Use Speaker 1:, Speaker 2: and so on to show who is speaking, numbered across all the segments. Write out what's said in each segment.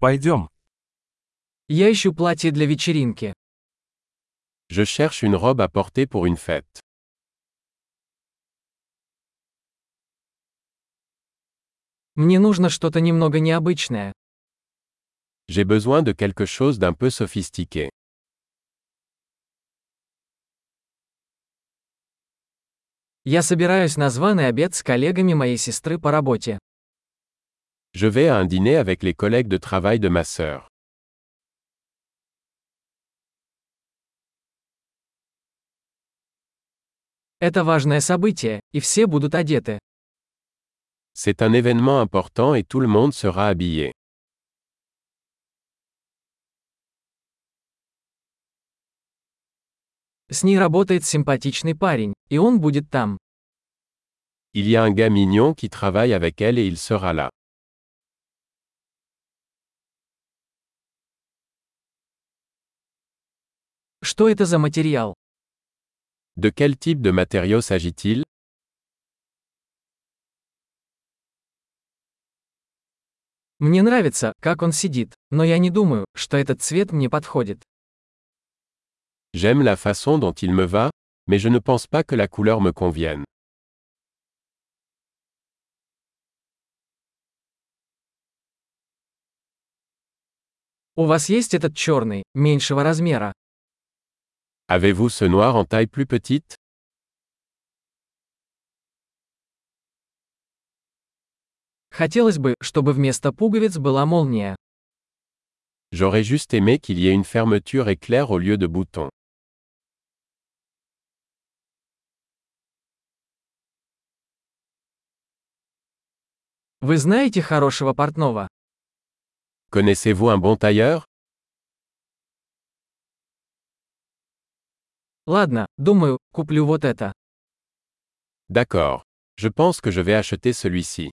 Speaker 1: Пойдем.
Speaker 2: Я ищу платье для вечеринки.
Speaker 3: Je cherche une robe à porter pour une fête.
Speaker 2: Мне нужно что-то немного необычное.
Speaker 3: J'ai besoin de quelque chose d'un peu sophistiqué.
Speaker 2: Я собираюсь на званый обед с коллегами моей сестры по работе.
Speaker 3: Je vais à un dîner avec les collègues de travail de ma sœur.
Speaker 2: Это важное событие, и все будут одеты.
Speaker 3: C'est un événement important et tout le monde sera habillé.
Speaker 2: С ней работает симпатичный парень, и он будет там.
Speaker 3: Il y a un gars mignon qui travaille avec elle et il sera là.
Speaker 2: Что это за материал?
Speaker 3: De quel type de matériau s'agit-il
Speaker 2: Мне нравится, как он сидит, но я не думаю, что этот цвет мне подходит.
Speaker 3: J'aime la façon dont il me va, mais je ne pense pas que la couleur me convienne.
Speaker 2: У вас есть этот черный, меньшего размера?
Speaker 3: Avez-vous ce noir en taille plus petite
Speaker 2: Хотелось бы, чтобы вместо пуговиц была молния.
Speaker 3: J'aurais juste aimé qu'il y ait une fermeture éclair au lieu de boutons.
Speaker 2: Вы знаете хорошего портного?
Speaker 3: Connaissez-vous un bon tailleur
Speaker 2: Ладно, думаю, куплю вот это.
Speaker 3: D'accord. Je pense que je vais acheter celui-ci.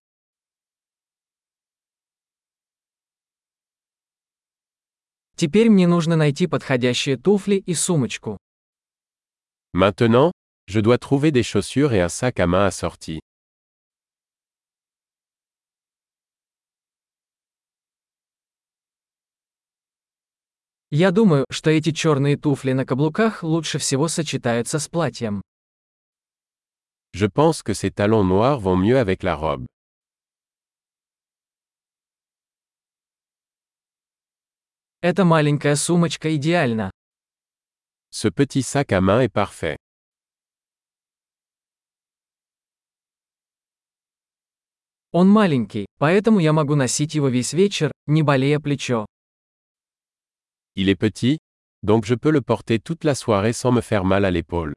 Speaker 2: Теперь мне нужно найти подходящие туфли и сумочку.
Speaker 3: Maintenant, je dois trouver des chaussures et un sac à main assorti.
Speaker 2: Я думаю, что эти черные туфли на каблуках лучше всего сочетаются с платьем.
Speaker 3: Je pense que ces talons noirs vont mieux avec la robe.
Speaker 2: Эта маленькая сумочка идеальна.
Speaker 3: Ce petit sac à main est parfait.
Speaker 2: Он маленький, поэтому я могу носить его весь вечер, не болея плечо.
Speaker 3: Il est petit, donc je peux le porter toute la soirée sans me faire mal à l'épaule.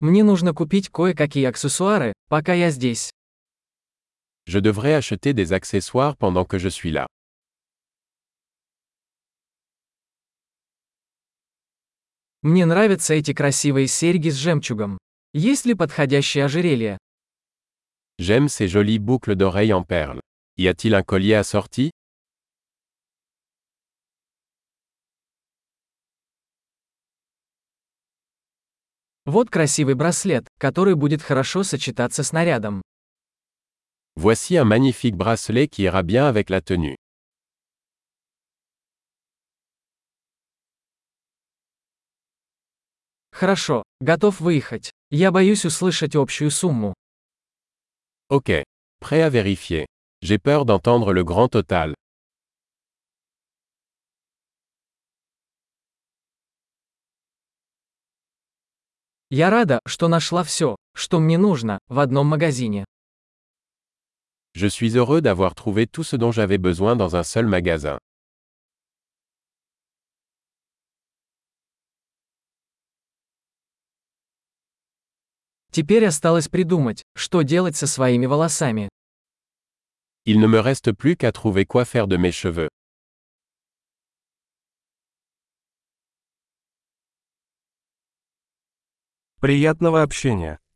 Speaker 2: Мне нужно купить кое-какие аксессуары, пока я здесь.
Speaker 3: Je devrais acheter des accessoires pendant que je suis là.
Speaker 2: Мне нравятся эти красивые серьги с жемчугом. Есть ли подходящее ожерелье?
Speaker 3: J'aime ces jolies boucles d'oreilles en perles. Y a-t-il un collier assorti
Speaker 2: Вот красивый браслет, который будет хорошо сочетаться с нарядом.
Speaker 3: Voici un magnifique bracelet qui ira bien avec la tenue.
Speaker 2: Хорошо, готов выехать. Я боюсь услышать общую сумму.
Speaker 3: Ok. Prêt à vérifier. J'ai peur d'entendre le grand total.
Speaker 2: Я рада, что нашла все, что мне нужно, в одном магазине.
Speaker 3: Je suis heureux d'avoir trouvé tout ce dont j'avais besoin dans un seul magasin.
Speaker 2: Теперь осталось придумать, что делать со своими волосами.
Speaker 3: Il ne me reste plus qu'à trouver quoi faire de mes cheveux.
Speaker 1: Приятного общения.